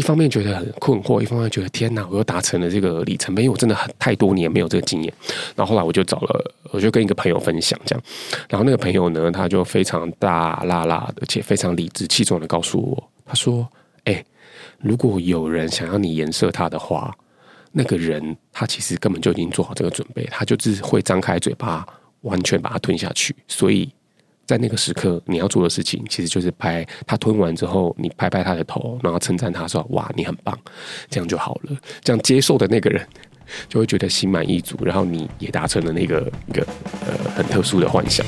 一方面觉得很困惑，一方面觉得天哪，我又达成了这个里程碑，因为我真的很太多年没有这个经验。然后后来我就找了，我就跟一个朋友分享这样，然后那个朋友呢，他就非常大剌剌的，而且非常理直气壮的告诉我，他说：“哎、如果有人想要你颜色他的话，那个人他其实根本就已经做好这个准备，他就只会张开嘴巴，完全把它吞下去。所以。”在那个时刻，你要做的事情其实就是拍他吞完之后，你拍拍他的头，然后称赞他说：“哇，你很棒！”这样就好了。这样接受的那个人就会觉得心满意足，然后你也达成了那个一个呃很特殊的幻想。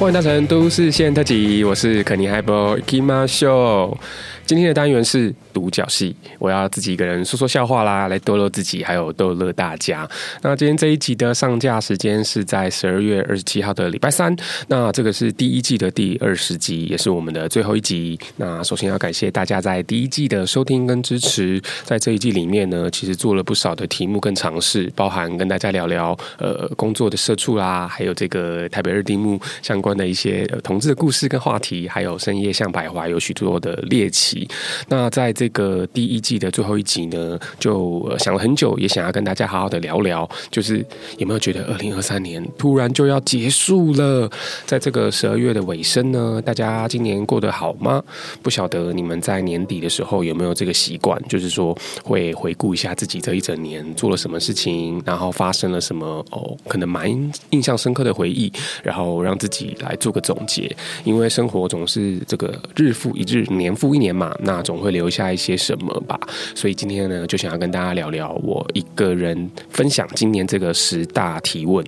欢迎搭乘都市线特辑，我是肯尼海波 Ikimasho。今天的单元是独角戏，我要自己一个人说说笑话啦，来逗乐自己，还有逗乐大家。那今天这一集的上架时间是在十二月二十七号的礼拜三。那这个是第一季的第二十集，也是我们的最后一集。那首先要感谢大家在第一季的收听跟支持。在这一季里面呢，其实做了不少的题目跟尝试，包含跟大家聊聊呃工作的社畜啦，还有这个台北二丁目相关的一些同志的故事跟话题，还有深夜向百华有许多的猎奇。那在这这个第一季的最后一集呢，就想了很久，也想要跟大家好好的聊聊，就是有没有觉得二零二三年突然就要结束了？在这个十二月的尾声呢，大家今年过得好吗？不晓得你们在年底的时候有没有这个习惯，就是说会回顾一下自己这一整年做了什么事情，然后发生了什么哦，可能蛮印象深刻的回忆，然后让自己来做个总结，因为生活总是这个日复一日，年复一年嘛。那总会留下一些什么吧，所以今天呢，就想要跟大家聊聊我一个人分享今年这个十大提问。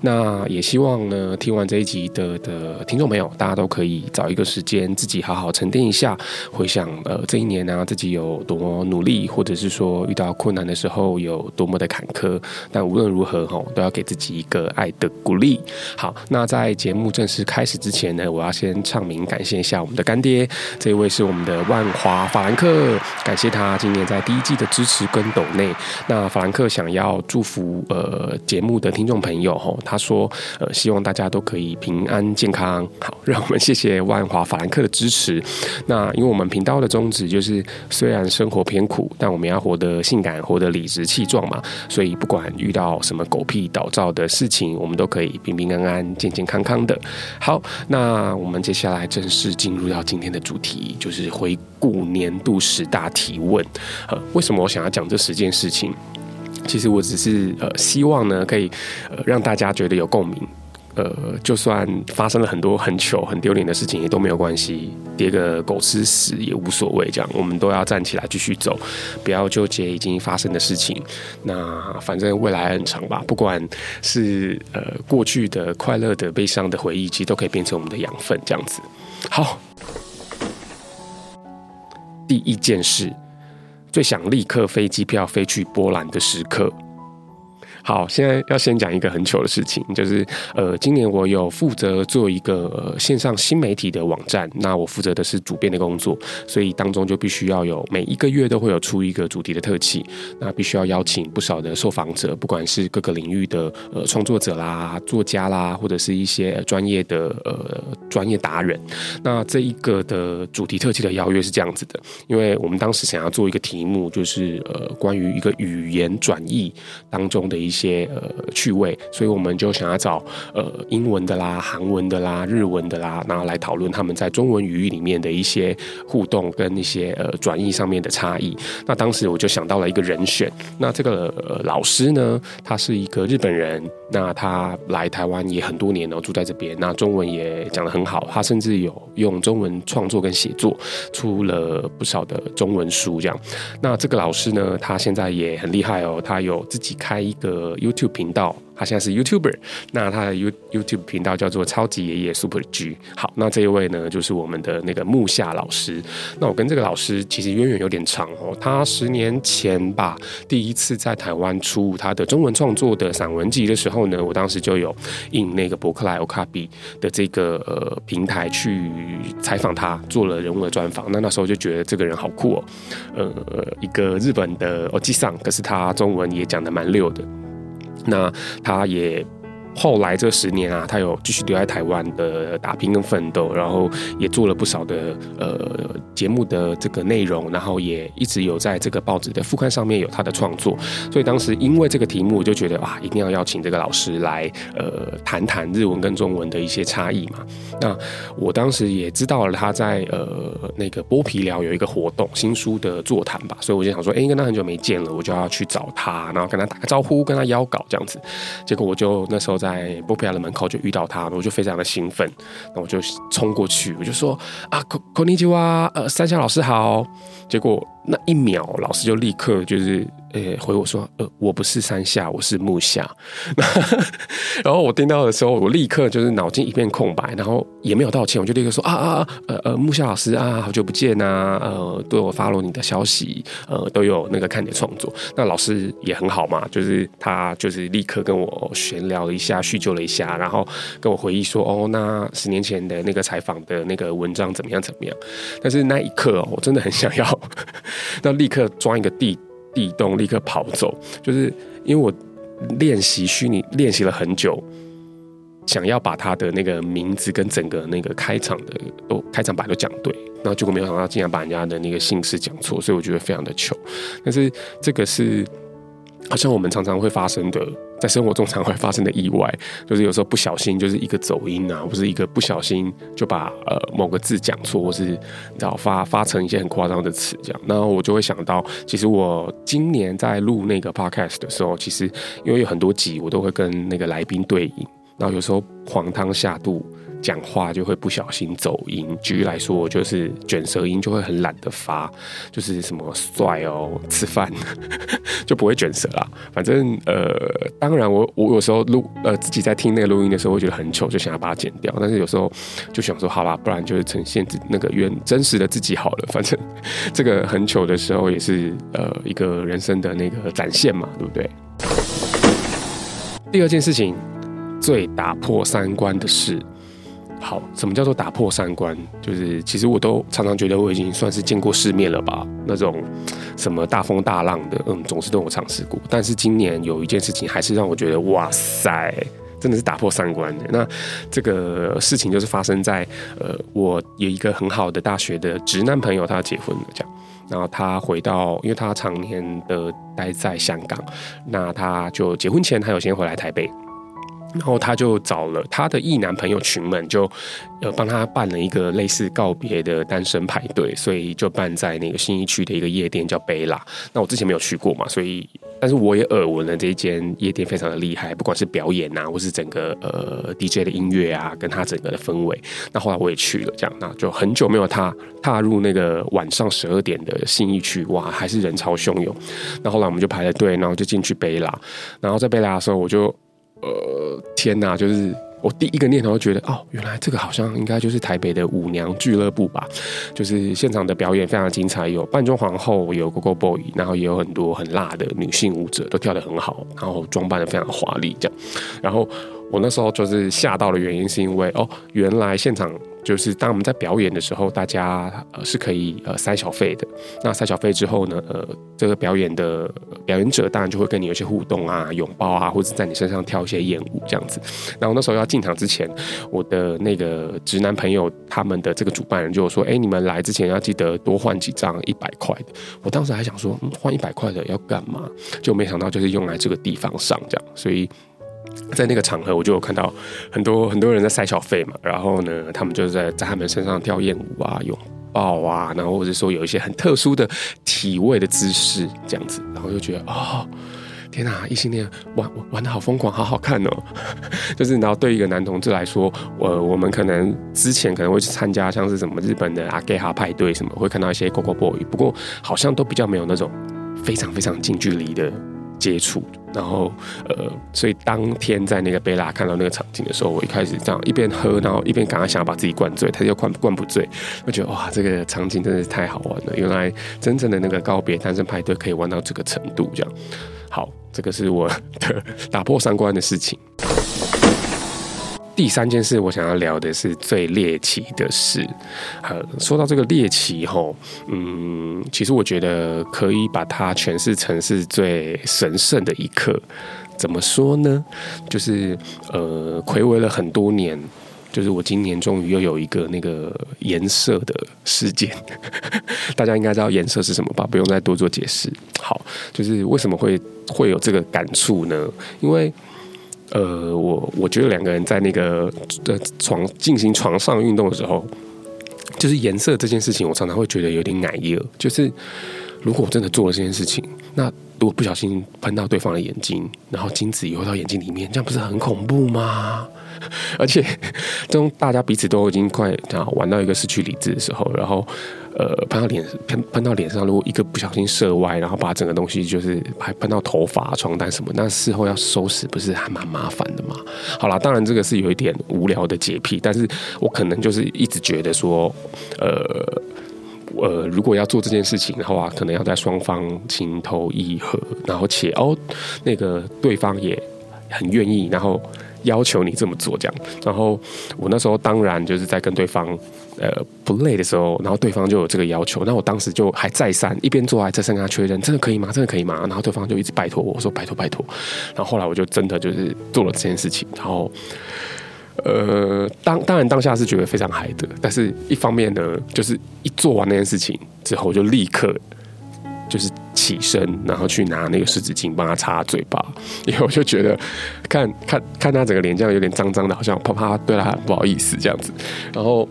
那也希望呢，听完这一集的的听众朋友，大家都可以找一个时间，自己好好沉淀一下，回想呃这一年呢、自己有多么努力，或者是说遇到困难的时候有多么的坎坷。但无论如何哈，都要给自己一个爱的鼓励。好，那在节目正式开始之前呢，我要先唱名感谢一下我们的干爹，这一位是我们的万华法兰克，感谢他今年在第一季的支持跟抖内。那法兰克想要祝福呃节目的听众朋友吼，他说呃希望大家都可以平安健康。好，让我们谢谢万华法兰克的支持。那因为我们频道的宗旨就是，虽然生活偏苦，但我们要活得性感，活得理直气壮嘛。所以不管遇到什么狗屁倒灶的事情，我们都可以平平安安、健健康康的。好，那我们接下来正式进入到今天的主题，就是回顾年度十大提问，呃，为什么我想要讲这十件事情？其实我只是呃，希望呢，可以呃让大家觉得有共鸣。呃，就算发生了很多很糗、很丢脸的事情，也都没有关系，跌个狗吃屎也无所谓。这样，我们都要站起来继续走，不要纠结已经发生的事情。那反正未来很长吧，不管是呃过去的快乐的、悲伤的回忆，其实都可以变成我们的养分。这样子，好。第一件事，最想立刻飞机票飞去波兰的时刻。好，现在要先讲一个很糗的事情，就是呃，今年我有负责做一个、呃、线上新媒体的网站，那我负责的是主编的工作，所以当中就必须要有每一个月都会有出一个主题的特辑，那必须要邀请不少的受访者，不管是各个领域的呃创作者啦、作家啦，或者是一些专业的呃专业达人。那这一个的主题特辑的邀约是这样子的，因为我们当时想要做一个题目，就是呃关于一个语言转译当中的一些。些呃趣味，所以我们就想要找呃英文的啦、韩文的啦、日文的啦，然后来讨论他们在中文语域里面的一些互动跟一些呃转译上面的差异。那当时我就想到了一个人选，那这个、老师呢，他是一个日本人，那他来台湾也很多年了，住在这边，那中文也讲得很好，他甚至有用中文创作跟写作，出了不少的中文书这样。那这个老师呢，他现在也很厉害哦，他有自己开一个。呃 YouTube 频道。他现在是 YouTuber，那他的 You YouTube 频道叫做超级爷爷 Super G。好，那这一位呢，就是我们的那个木下老师。那我跟这个老师其实渊源有点长哦。他十年前吧，第一次在台湾出他的中文创作的散文集的时候呢，我当时就有应那个博客来 Okapi 的这个呃平台去采访他，做了人物的专访。那那时候就觉得这个人好酷哦，呃，一个日本的欧吉桑，可是他中文也讲得蛮溜的。那他也。后来这十年啊，他有继续留在台湾的打拼跟奋斗，然后也做了不少的呃节目的这个内容，然后也一直有在这个报纸的副刊上面有他的创作。所以当时因为这个题目，我就觉得哇，一定要邀请这个老师来呃谈谈日文跟中文的一些差异嘛。那我当时也知道了他在呃那个剥皮寮有一个活动，新书的座谈吧，所以我就想说，哎，跟他很久没见了，我就要去找他，然后跟他打个招呼，跟他邀稿这样子。结果我就那时候在。在剥皮寮的门口就遇到他，我就非常的兴奋，那我就冲过去，我就说啊，ここんにちは，呃，山下老师好。结果那一秒，老师就立刻就是。 呃、欸，回我说，呃，我不是山下，我是木下。然后我听到的时候，我立刻就是脑筋一片空白，然后也没有道歉，我就立刻说啊啊，呃呃，木下老师啊，好久不见呐、呃，都有 follow 你的消息，呃，都有那个看你的创作。那老师也很好嘛，就是他就是立刻跟我闲聊了一下，叙旧了一下，然后跟我回忆说，哦，那十年前的那个采访的那个文章怎么样怎么样。但是那一刻，我真的很想要，那立刻装一个地。地洞立刻跑走，就是因为我练习虚拟练习了很久，想要把他的那个名字跟整个那个开场的都开场白都讲对，然后结果没有想到竟然把人家的那个姓氏讲错，所以我觉得非常的糗。但是这个是好像我们常常会发生的。在生活中常会发生的意外，就是有时候不小心就是一个走音啊，或是一个不小心就把呃某个字讲错，或是你知道发发成一些很夸张的词这样。然后我就会想到，其实我今年在录那个 podcast 的时候，其实因为有很多集我都会跟那个来宾对应，然后有时候黄汤下肚。讲话就会不小心走音，举例来说，就是卷舌音就会很懒得发，就是什么帅哦，吃饭 就不会卷舌啦。反正呃，当然我我有时候录呃自己在听那个录音的时候，会觉得很糗，就想要把它剪掉。但是有时候就想说，好吧，不然就是呈现自那个原真实的自己好了。反正这个很糗的时候，也是呃一个人生的那个展现嘛，对不对？第二件事情，最打破三观的事。好，什么叫做打破三观？就是其实我都常常觉得我已经算是见过世面了吧。那种什么大风大浪的，嗯，总是都有尝试过。但是今年有一件事情，还是让我觉得哇塞，真的是打破三观的。那这个事情就是发生在呃，我有一个很好的大学的直男朋友，他结婚了，这样。然后他回到，因为他常年的待在香港，那他就结婚前他有先回来台北。然后他就找了他的异男朋友群们，就呃帮他办了一个类似告别的单身派对，所以就办在那个信义区的一个夜店叫贝拉。那我之前没有去过嘛，所以但是我也耳闻了这一间夜店非常的厉害，不管是表演啊，或是整个呃 DJ 的音乐啊，跟他整个的氛围。那后来我也去了，这样那就很久没有踏踏入那个晚上十二点的信义区，哇，还是人潮汹涌。那后来我们就排了队，然后就进去贝拉。然后在贝拉的时候，我就。呃，天哪！就是我第一个念头就觉得，哦，原来这个好像应该就是台北的舞娘俱乐部吧。就是现场的表演非常精彩，有扮装皇后，有 Go Go Boy，然后也有很多很辣的女性舞者，都跳得很好，然后装扮的非常华丽，这样。然后我那时候就是吓到的原因，是因为哦，原来现场。就是当我们在表演的时候，大家呃是可以呃塞小费的。那塞小费之后呢，呃，这个表演的表演者当然就会跟你有些互动啊、拥抱啊，或者在你身上跳一些艳舞这样子。然后那时候要进场之前，我的那个直男朋友他们的这个主办人就说：“哎，你们来之前要记得多换几张一百块的。”我当时还想说，嗯，换一百块的要干嘛？就没想到就是用来这个地方上这样，所以。在那个场合，我就有看到很多很多人在塞小费嘛，然后呢，他们就是在在他们身上跳艳舞啊、拥抱啊，然后或者说有一些很特殊的体位的姿势这样子，然后就觉得哦，天哪，异性恋玩玩的好疯狂，好好看哦。就是然后对一个男同志来说，我我们可能之前可能会去参加像是什么日本的阿 gay 哈派对什么，会看到一些 Go Go Boy，不过好像都比较没有那种非常非常近距离的。接触，然后呃，所以当天在那个贝拉看到那个场景的时候，我一开始这样一边喝，然后一边赶快想要把自己灌醉，他就灌灌不醉。我觉得哇，这个场景真的是太好玩了！原来真正的那个告别单身派对可以玩到这个程度，这样。好，这个是我的 打破三观的事情。第三件事，我想要聊的是最猎奇的事。呃，说到这个猎奇吼，嗯，其实我觉得可以把它诠释成是最神圣的一刻。怎么说呢？就是呃，睽违了很多年，就是我今年终于又有一个那个颜色的事件。大家应该知道颜色是什么吧？不用再多做解释。好，就是为什么会会有这个感触呢？因为呃，我我觉得两个人在那个的床进行床上运动的时候，就是颜色这件事情，我常常会觉得有点奶热。就是如果我真的做了这件事情，那如果不小心喷到对方的眼睛，然后精子游到眼睛里面，这样不是很恐怖吗？而且，这种大家彼此都已经快啊玩到一个失去理智的时候，然后。呃，喷到脸，喷喷到脸上，如果一个不小心射歪，然后把整个东西就是还喷到头发、床单什么，那事后要收拾，不是还蛮麻烦的吗？好啦，当然这个是有一点无聊的洁癖，但是我可能就是一直觉得说，呃呃，如果要做这件事情的话，可能要在双方情投意合，然后且哦，那个对方也很愿意，然后要求你这么做这样，然后我那时候当然就是在跟对方。呃，不累的时候，然后对方就有这个要求，那我当时就还再三一边做还再三跟他确认，真的可以吗？真的可以吗？然后对方就一直拜托我，我说拜托拜托，然后后来我就真的就是做了这件事情，然后呃，当当然当下是觉得非常嗨的，但是一方面呢，就是一做完那件事情之后，就立刻就是起身，然后去拿那个湿纸巾帮他擦嘴巴，因为我就觉得看 看看他整个脸这样有点脏脏的，好像啪啪对他不好意思这样子，然后。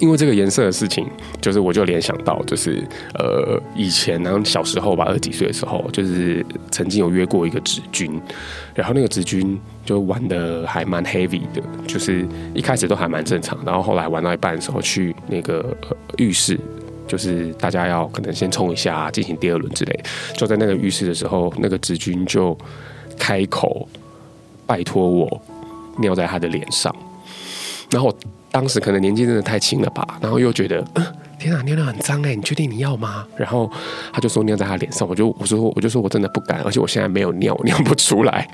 因为这个颜色的事情，就是我就联想到，就是呃，以前然后小时候吧，二十几岁的时候，就是曾经有约过一个职军，然后那个职军就玩得还蛮 heavy 的，就是一开始都还蛮正常，然后后来玩到一半的时候去那个浴室，就是大家要可能先冲一下，进行第二轮之类，就在那个浴室的时候，那个职军就开口拜托我尿在他的脸上，然后。当时可能年纪真的太轻了吧，然后又觉得，呃、天哪，尿尿很脏哎，你确定你要吗？然后他就说尿在他脸上，我就我说我就说我真的不敢，而且我现在没有尿，尿不出来，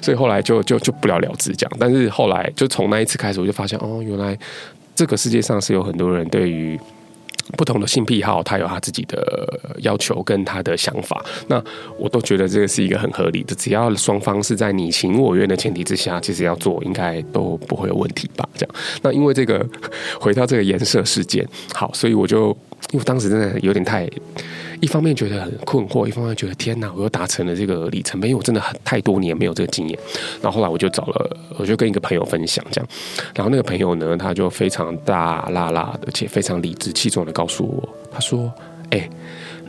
所以后来就就就不了了之这样。但是后来就从那一次开始，我就发现哦，原来这个世界上是有很多人对于。不同的性癖好，他有他自己的要求跟他的想法，那我都觉得这个是一个很合理的。只要双方是在你情我愿的前提之下，其实要做应该都不会有问题吧？这样。那因为这个 回到这个颜色事件，好，所以我就因为我当时真的有点太。一方面觉得很困惑，一方面觉得天哪，我又达成了这个里程碑，因为我真的很太多年没有这个经验。然后后来我就找了，我就跟一个朋友分享这样，然后那个朋友呢，他就非常大剌剌的，且非常理直气壮的告诉我，他说：“哎，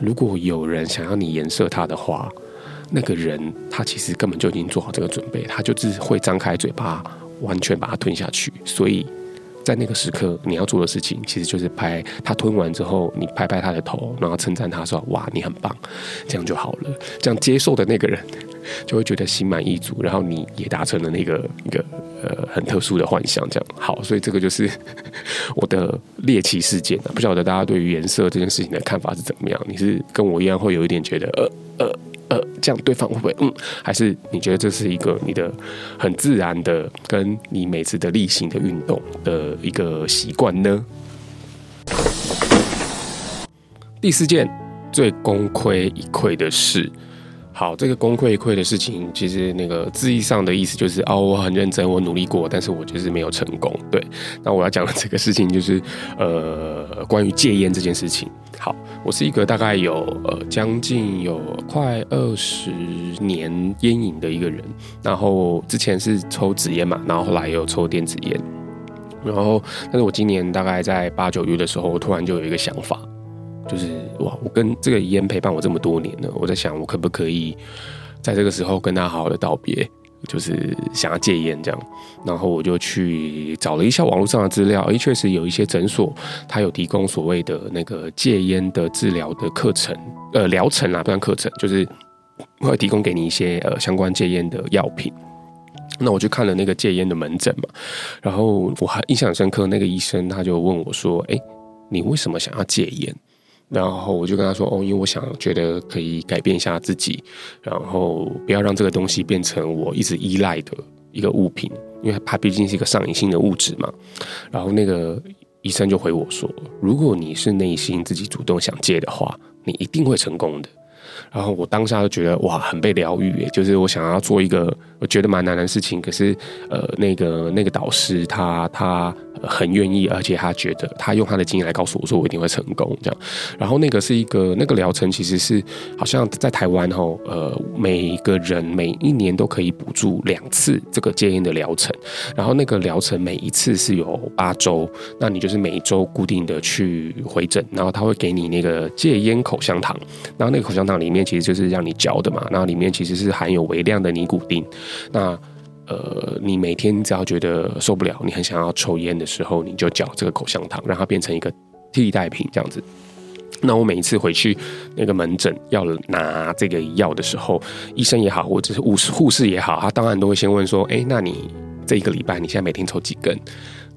如果有人想要你颜色他的话，那个人他其实根本就已经做好这个准备，他就是会张开嘴巴，完全把它吞下去。所以。”在那个时刻，你要做的事情其实就是拍他吞完之后，你拍拍他的头，然后称赞他说：“哇，你很棒。”这样就好了。这样接受的那个人就会觉得心满意足，然后你也达成了那个一个呃很特殊的幻想。这样好，所以这个就是 我的猎奇事件。不晓得大家对于颜色这件事情的看法是怎么样？你是跟我一样会有一点觉得呃呃。呃，这样对方会不会嗯？还是你觉得这是一个你的很自然的，跟你每次的例行的运动的一个习惯呢？第四件最功亏一篑的事。好，这个功亏一篑的事情，其实那个字义上的意思就是哦，我很认真，我努力过，但是我就是没有成功。对，那我要讲的这个事情就是呃，关于戒烟这件事情。好，我是一个大概有呃将近有快二十年烟瘾的一个人，然后之前是抽纸烟嘛，然后后来也有抽电子烟，然后但是我今年大概在八九月的时候，我突然就有一个想法。就是哇，我跟这个烟陪伴我这么多年了，我在想我可不可以在这个时候跟他好好的道别，就是想要戒烟这样。然后我就去找了一下网络上的资料，诶，确实有一些诊所他有提供所谓的那个戒烟的治疗的课程，呃，疗程啊，不算课程，就是会提供给你一些呃相关戒烟的药品。那我就看了那个戒烟的门诊嘛，然后我还印象深刻，那个医生他就问我说：“诶，你为什么想要戒烟？”然后我就跟他说：“哦，因为我想觉得可以改变一下自己，然后不要让这个东西变成我一直依赖的一个物品。因为它毕竟是一个上瘾性的物质嘛。然后那个医生就回我说，如果你是内心自己主动想戒的话，你一定会成功的。然后我当下就觉得哇，很被疗愈诶，就是我想要做一个我觉得蛮难的事情，可是呃，那个那个导师他他。很愿意，而且他觉得他用他的经验来告诉我说，我一定会成功这样。然后那个是一个那个疗程，其实是好像在台湾吼，呃，每一个人每一年都可以补助两次这个戒烟的疗程。然后那个疗程每一次是有八周，那你就是每一周固定的去回诊，然后他会给你那个戒烟口香糖，然后那个口香糖里面其实就是让你嚼的嘛，然后里面其实是含有微量的尼古丁，那。呃，你每天只要觉得受不了，你很想要抽烟的时候，你就嚼这个口香糖，让它变成一个替代品，这样子。那我每一次回去那个门诊要拿这个药的时候，医生也好，或者是护士护士也好，他当然都会先问说：“哎，那你这一个礼拜你现在每天抽几根？”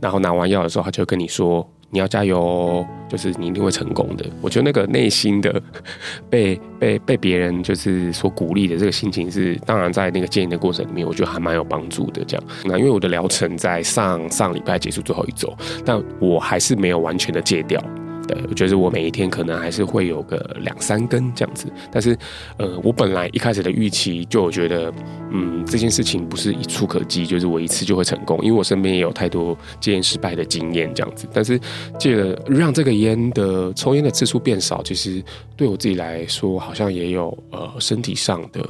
然后拿完药的时候，他就跟你说。你要加油哦，就是你一定会成功的。我觉得那个内心的 被被被别人就是所鼓励的这个心情是，当然在那个戒烟的过程里面，我觉得还蛮有帮助的。这样，那因为我的疗程在上上礼拜结束最后一周，但我还是没有完全的戒掉。对，我觉得我每一天可能还是会有个两三根这样子，但是，呃，我本来一开始的预期就我觉得，嗯，这件事情不是一蹴可及，就是我一次就会成功，因为我身边也有太多戒烟失败的经验这样子。但是戒了，让这个烟的抽烟的次数变少，其实对我自己来说，好像也有呃身体上的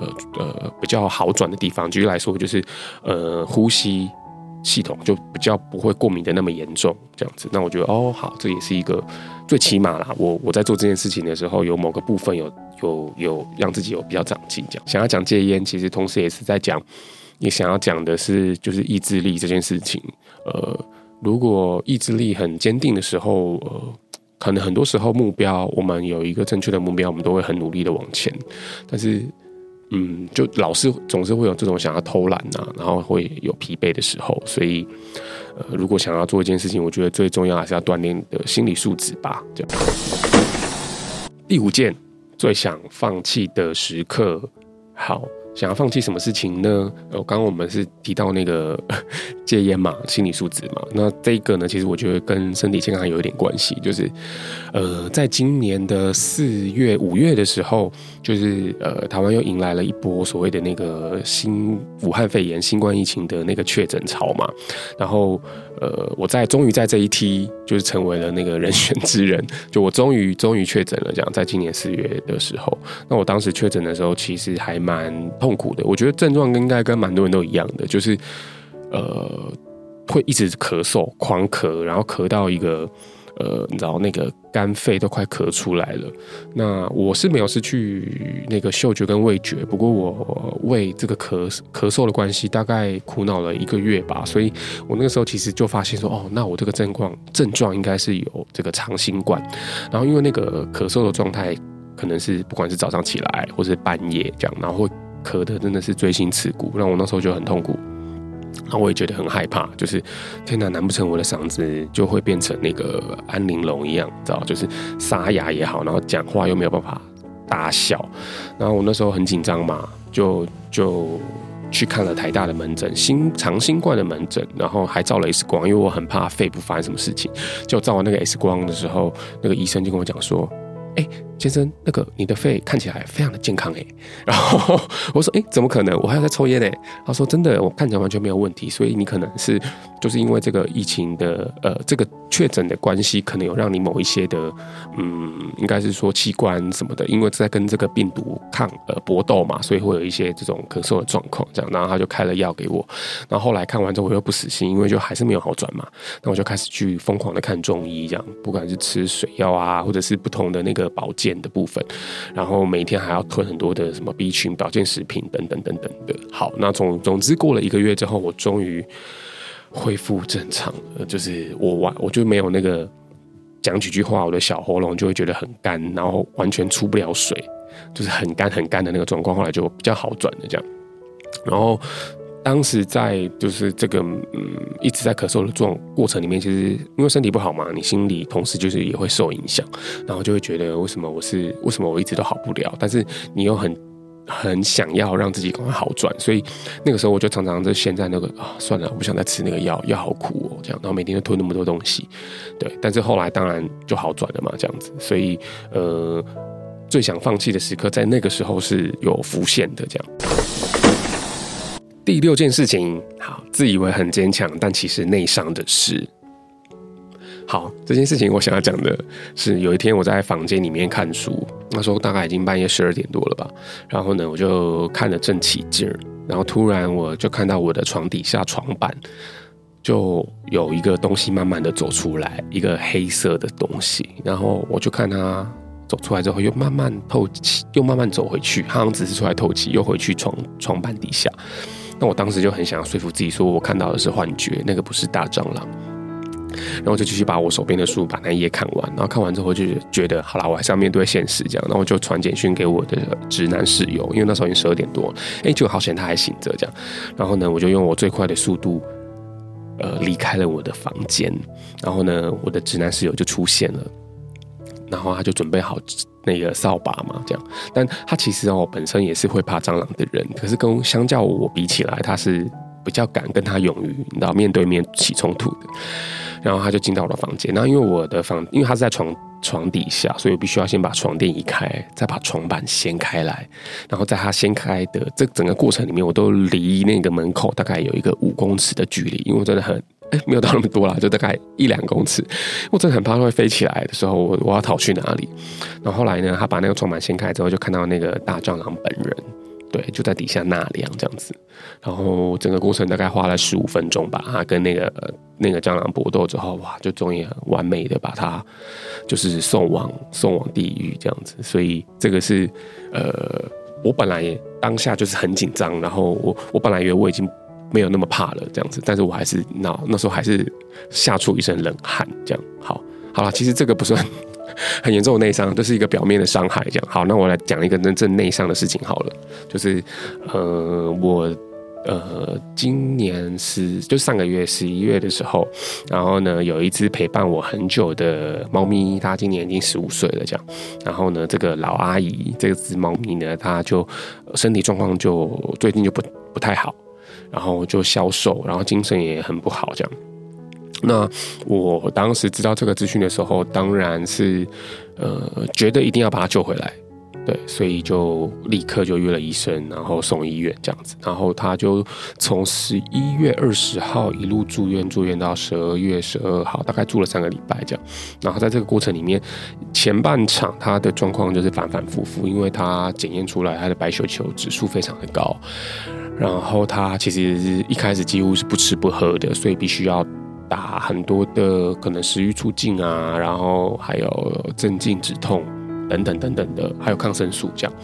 呃呃比较好转的地方。举例来说，就是呃呼吸。系统就比较不会过敏的那么严重，这样子。那我觉得哦，好，这也是一个最起码啦。我我在做这件事情的时候，有某个部分有有有让自己有比较长进。这样想要讲戒烟，其实同时也是在讲，你想要讲的是就是意志力这件事情。呃，如果意志力很坚定的时候，呃，可能很多时候目标我们有一个正确的目标，我们都会很努力的往前，但是。嗯，就老是总是会有这种想要偷懒呐，然后会有疲惫的时候，所以，呃，如果想要做一件事情，我觉得最重要还是要锻炼你的心理素质吧。这样。第五件，最想放弃的时刻，好。想要放弃什么事情呢？呃，刚刚我们是提到那个 戒烟嘛，心理素质嘛。那这个呢，其实我觉得跟身体健康有一点关系。就是，呃，在今年的四月、五月的时候，就是呃，台湾又迎来了一波所谓的那个新武汉肺炎新冠疫情的那个确诊潮嘛。然后，呃，我在终于在这一梯就是成为了那个人选之人，就我终于终于确诊了。这样，在今年四月的时候，那我当时确诊的时候，其实还蛮。痛苦的，我觉得症状应该跟蛮多人都一样的，就是呃，会一直咳嗽，狂咳，然后咳到一个呃，你知道那个肝肺都快咳出来了。那我是没有失去那个嗅觉跟味觉，不过我为这个咳咳嗽的关系，大概苦恼了一个月吧。所以我那个时候其实就发现说，哦，那我这个症状症状应该是有这个长新冠。然后因为那个咳嗽的状态，可能是不管是早上起来或者半夜这样，然后会。咳的真的是锥心刺骨，让我那时候就很痛苦，然后我也觉得很害怕，就是天哪，难不成我的嗓子就会变成那个安玲珑一样，知道？就是沙哑也好，然后讲话又没有办法大笑，然后我那时候很紧张嘛，就就去看了台大的门诊，新长新冠的门诊，然后还照了 X 光，因为我很怕肺部发生什么事情。就照完那个 X 光的时候，那个医生就跟我讲说。哎，先生，那个你的肺看起来非常的健康哎。然后我说，哎，怎么可能？我还要在抽烟呢。他说，真的，我看起来完全没有问题。所以你可能是就是因为这个疫情的呃这个确诊的关系，可能有让你某一些的嗯，应该是说器官什么的，因为在跟这个病毒抗呃搏斗嘛，所以会有一些这种咳嗽的状况。这样，然后他就开了药给我。然后后来看完之后，我又不死心，因为就还是没有好转嘛。那我就开始去疯狂的看中医，这样不管是吃水药啊，或者是不同的那个。保健的部分，然后每天还要吞很多的什么 B 群保健食品等等等等的。好，那总总之过了一个月之后，我终于恢复正常了。就是我完，我就没有那个讲几句话，我的小喉咙就会觉得很干，然后完全出不了水，就是很干很干的那个状况。后来就比较好转的，这样，然后。当时在就是这个嗯一直在咳嗽的状过程里面，其实因为身体不好嘛，你心里同时就是也会受影响，然后就会觉得为什么我是为什么我一直都好不了，但是你又很很想要让自己赶快好转，所以那个时候我就常常就陷在那个啊，算了，我不想再吃那个药，药好苦哦，这样，然后每天都吞那么多东西，对。但是后来当然就好转了嘛，这样子。所以呃，最想放弃的时刻在那个时候是有浮现的，这样。第六件事情，好，自以为很坚强，但其实内伤的事。好，这件事情我想要讲的是，有一天我在房间里面看书，那时候大概已经半夜十二点多了吧。然后呢，我就看得正起劲儿，然后突然我就看到我的床底下床板就有一个东西慢慢的走出来，一个黑色的东西。然后我就看它走出来之后，又慢慢透气，又慢慢走回去，好像只是出来透气，又回去床床板底下。那我当时就很想要说服自己，说我看到的是幻觉，那个不是大蟑螂。然后就继续把我手边的书把那一页看完，然后看完之后就觉得好啦，我还是要面对现实这样，然后我就传简讯给我的直男室友，因为那时候已经十二点多了，哎，就好险他还醒着这样，然后呢，我就用我最快的速度，呃，离开了我的房间，然后呢，我的直男室友就出现了，然后他就准备好那个扫把嘛，这样，但他其实哦本身也是会怕蟑螂的人，可是跟相较我比起来，他是比较敢跟他勇于你知道面对面起冲突的。然后他就进到我的房间，然后因为我的房，因为他是在床床底下，所以我必须要先把床垫移开，再把床板掀开来。然后在他掀开的这整个过程里面，我都离那个门口大概有一个五公尺的距离，因为我真的很哎没有到那么多啦，就大概一两公尺。我真的很怕它会飞起来的时候，我我要逃去哪里？然后后来呢，他把那个床板掀开之后，就看到那个大蟑螂本人。对，就在底下纳凉这样子，然后整个过程大概花了十五分钟吧。他跟那个那个蟑螂搏斗之后，哇，就终于很完美的把它就是送往送往地狱这样子。所以这个是呃，我本来当下就是很紧张，然后我我本来以为我已经没有那么怕了这样子，但是我还是那那时候还是吓出一身冷汗这样。好，好了，其实这个不算。很严重的内伤，这是一个表面的伤害。这样好，那我来讲一个真正内伤的事情好了。就是呃，我呃，今年是就上个月十一月的时候，然后呢，有一只陪伴我很久的猫咪，它今年已经十五岁了。这样，然后呢，这个老阿姨这只猫咪呢，它就身体状况就最近就不不太好，然后就消瘦，然后精神也很不好，这样。那我当时知道这个资讯的时候，当然是呃觉得一定要把他救回来，对，所以就立刻就约了医生，然后送医院这样子，然后他就从十一月二十号一路住院，住院到十二月十二号，大概住了三个礼拜这样。然后在这个过程里面，前半场他的状况就是反反复复，因为他检验出来他的白血球指数非常的高，然后他其实一开始几乎是不吃不喝的，所以必须要。打很多的可能食欲促进啊，然后还有镇静止痛等等等等的，还有抗生素这样。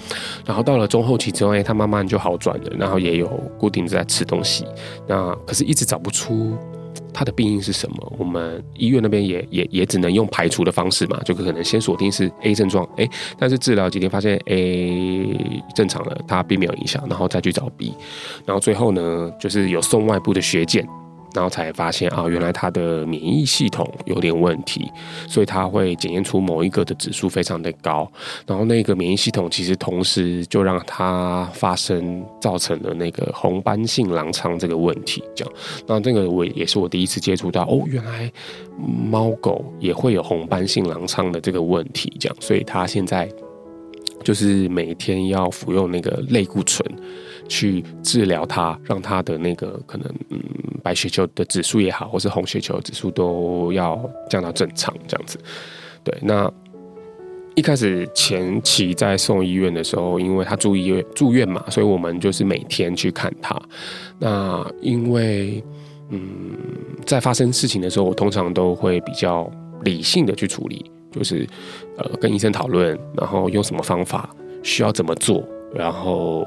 然后到了中后期之后，他慢慢就好转了，然后也有固定在吃东西。那可是一直找不出他的病因是什么。我们医院那边也也也只能用排除的方式嘛，就可能先锁定是 A 症状，哎，但是治疗几天发现 A 正常了，他并没有影响，然后再去找 B，然后最后呢，就是有送外部的血检。然后才发现啊，原来他的免疫系统有点问题，所以他会检验出某一个的指数非常的高，然后那个免疫系统其实同时就让他发生造成了那个红斑性狼疮这个问题，这样。那这个我也是我第一次接触到哦，原来猫狗也会有红斑性狼疮的这个问题，这样。所以他现在就是每天要服用那个类固醇。去治疗它，让它的那个可能嗯白血球的指数也好，或是红血球指数都要降到正常这样子。对，那一开始前期在送医院的时候，因为他住医院住院嘛，所以我们就是每天去看他。那因为嗯在发生事情的时候，我通常都会比较理性的去处理，就是呃跟医生讨论，然后用什么方法，需要怎么做。然后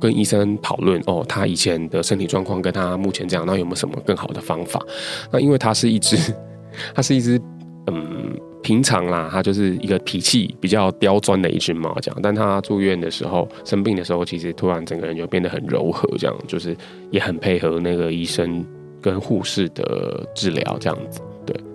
跟医生讨论哦，他以前的身体状况跟他目前这样，那有没有什么更好的方法？那因为他是一只，他是一只，嗯，平常啦，他就是一个脾气比较刁钻的一只猫，这样。但他住院的时候，生病的时候，其实突然整个人就变得很柔和，这样，就是也很配合那个医生跟护士的治疗，这样子。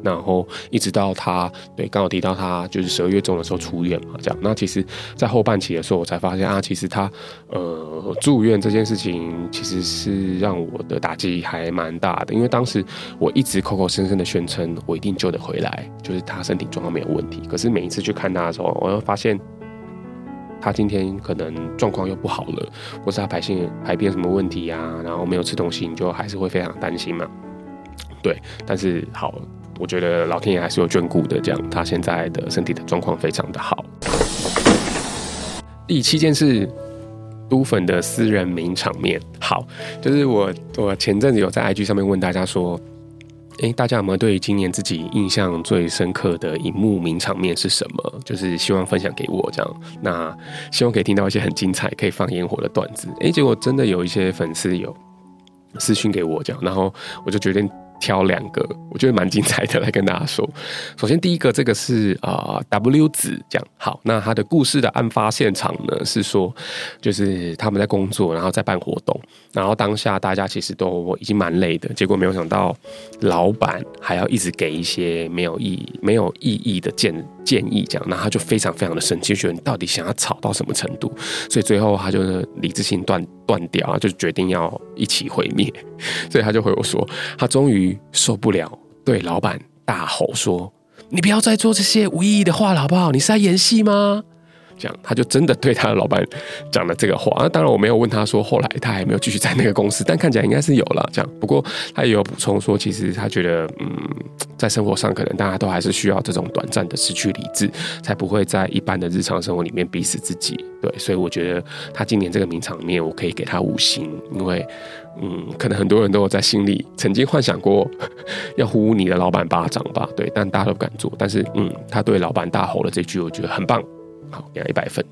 然后一直到他对刚好提到他就是十二月中的时候出院嘛，这样。那其实，在后半期的时候，我才发现啊，其实他呃住院这件事情，其实是让我的打击还蛮大的。因为当时我一直口口声声的宣称我一定救得回来，就是他身体状况没有问题。可是每一次去看他的时候，我又发现他今天可能状况又不好了，或是他排泄排便什么问题啊，然后没有吃东西，你就还是会非常担心嘛。对，但是好。我觉得老天爷还是有眷顾的，这样他现在的身体的状况非常的好。第七件事，都粉的私人名场面。好，就是我我前阵子有在 IG 上面问大家说，诶，大家有没有对今年自己印象最深刻的荧幕名场面是什么？就是希望分享给我这样。那希望可以听到一些很精彩可以放烟火的段子。诶，结果真的有一些粉丝有私讯给我这样，然后我就决定。挑两个，我觉得蛮精彩的来跟大家说。首先，第一个这个是啊、呃、W 子这样。好，那他的故事的案发现场呢是说，就是他们在工作，然后在办活动，然后当下大家其实都已经蛮累的，结果没有想到老板还要一直给一些没有意义、没有意义的建建议，这样，那他就非常非常的生气，觉得你到底想要吵到什么程度？所以最后他就是理智性断断掉啊，就决定要一起毁灭。所以他就回我说，他终于受不了，对老板大吼说：“你不要再做这些无意义的话了，好不好？你是在演戏吗？”这样，他就真的对他的老板讲了这个话。那当然，我没有问他说后来他还没有继续在那个公司，但看起来应该是有了。这样，不过他也有补充说，其实他觉得，嗯，在生活上可能大家都还是需要这种短暂的失去理智，才不会在一般的日常生活里面逼死自己。对，所以我觉得他今年这个名场面，我可以给他五星，因为，嗯，可能很多人都有在心里曾经幻想过要呼你的老板巴掌吧。对，但大家都不敢做。但是，嗯，他对老板大吼了这句，我觉得很棒。好，给一百分。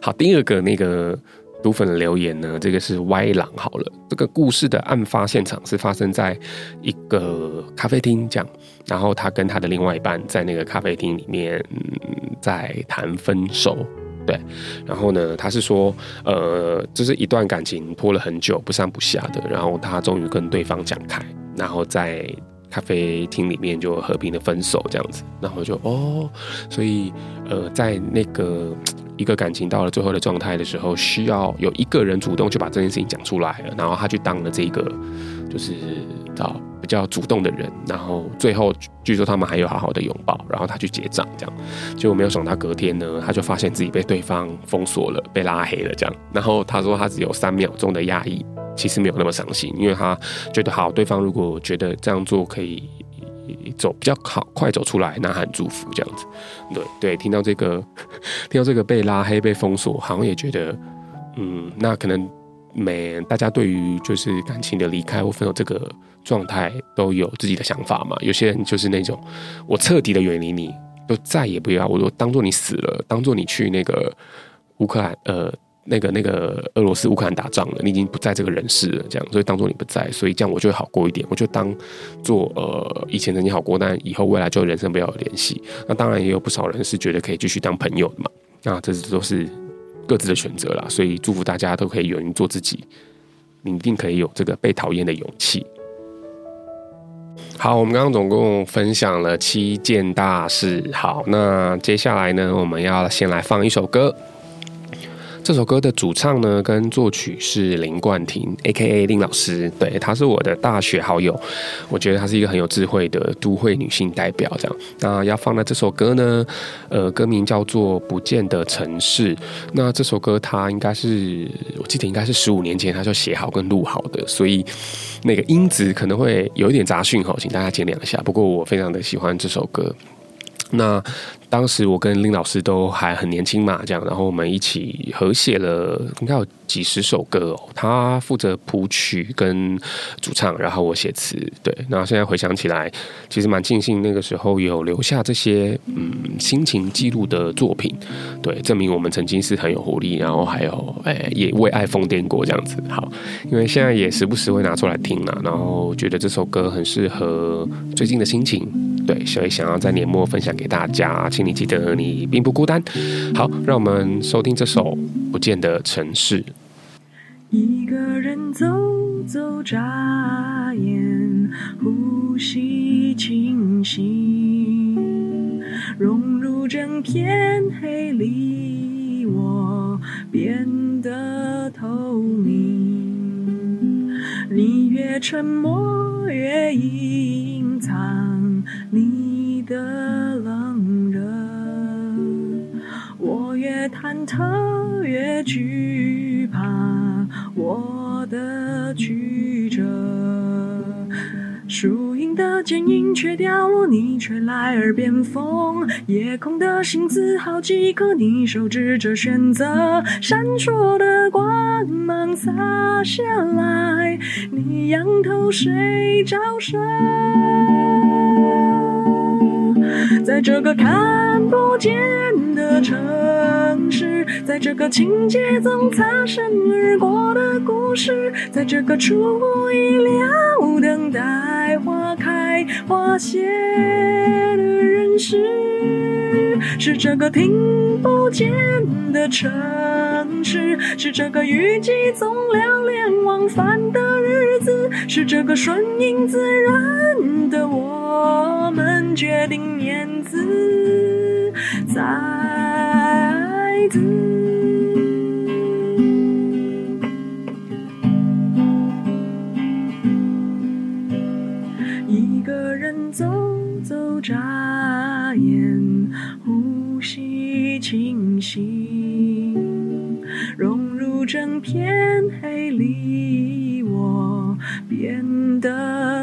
好，第二个那个毒粉的留言呢，这个是歪狼。好了，这个故事的案发现场是发生在一个咖啡厅，这样。然后他跟他的另外一半在那个咖啡厅里面，嗯，在谈分手。对，然后呢，他是说，呃，这是一段感情拖了很久，不上不下的。然后他终于跟对方讲开，然后在。咖啡厅里面就和平的分手这样子，然后就哦，所以呃，在那个 一个感情到了最后的状态的时候，需要有一个人主动去把这件事情讲出来了，然后他去当了这个就是到比较主动的人，然后最后据说他们还有好好的拥抱，然后他去结账这样，结果没有想到隔天呢，他就发现自己被对方封锁了，被拉黑了这样，然后他说他只有三秒钟的压抑。其实没有那么伤心，因为他觉得好，对方如果觉得这样做可以走比较好，快走出来，呐喊祝福这样子。对对，听到这个，听到这个被拉黑、被封锁，好像也觉得，嗯，那可能每大家对于就是感情的离开或分手这个状态都有自己的想法嘛。有些人就是那种，我彻底的远离你，就再也不要，我就当做你死了，当做你去那个乌克兰，呃。那个那个俄罗斯乌克兰打仗了，你已经不在这个人世了，这样，所以当做你不在，所以这样我就会好过一点，我就当做呃以前曾经好过，但以后未来就人生不要有联系。那当然也有不少人是觉得可以继续当朋友的嘛，那这都是各自的选择了，所以祝福大家都可以勇于做自己，你一定可以有这个被讨厌的勇气。好，我们刚刚总共分享了七件大事，好，那接下来呢，我们要先来放一首歌。这首歌的主唱呢，跟作曲是林冠廷，A.K.A. 林老师。对，她是我的大学好友。我觉得她是一个很有智慧的都会女性代表。这样，那要放的这首歌呢，呃，歌名叫做《不见的城市》。那这首歌它应该是，我记得应该是十五年前他就写好跟录好的，所以那个音质可能会有一点杂讯哈，请大家见谅一下。不过我非常的喜欢这首歌。那。当时我跟林老师都还很年轻嘛，这样，然后我们一起合写了应该有几十首歌哦。他负责谱曲跟主唱，然后我写词。对，那现在回想起来，其实蛮庆幸那个时候有留下这些嗯心情记录的作品，对，证明我们曾经是很有活力，然后还有哎也为爱疯癫过这样子。好，因为现在也时不时会拿出来听啦，然后觉得这首歌很适合最近的心情，对，所以想要在年末分享给大家。你记得你并不孤单。好，让我们收听这首《不见的城市》。一个人走走，眨眼，呼吸清新，融入整片黑里，我变得透明。你越沉默，越隐藏你的冷热，我越忐忑，越惧怕我的曲折。的剪影却掉落，你吹来耳边风。夜空的星子好几颗，你手指着选择。闪烁的光芒洒下来，你仰头睡着睡。在这个看不见的城市，在这个情节总擦身而过的故事，在这个出乎意料等待花开花谢的人世，是这个听不见的城市，是这个雨季总流连忘返的日子，是这个顺应自然的我。我们决定念兹在兹，一个人走走，眨眼，呼吸清新，融入整片黑里，我变得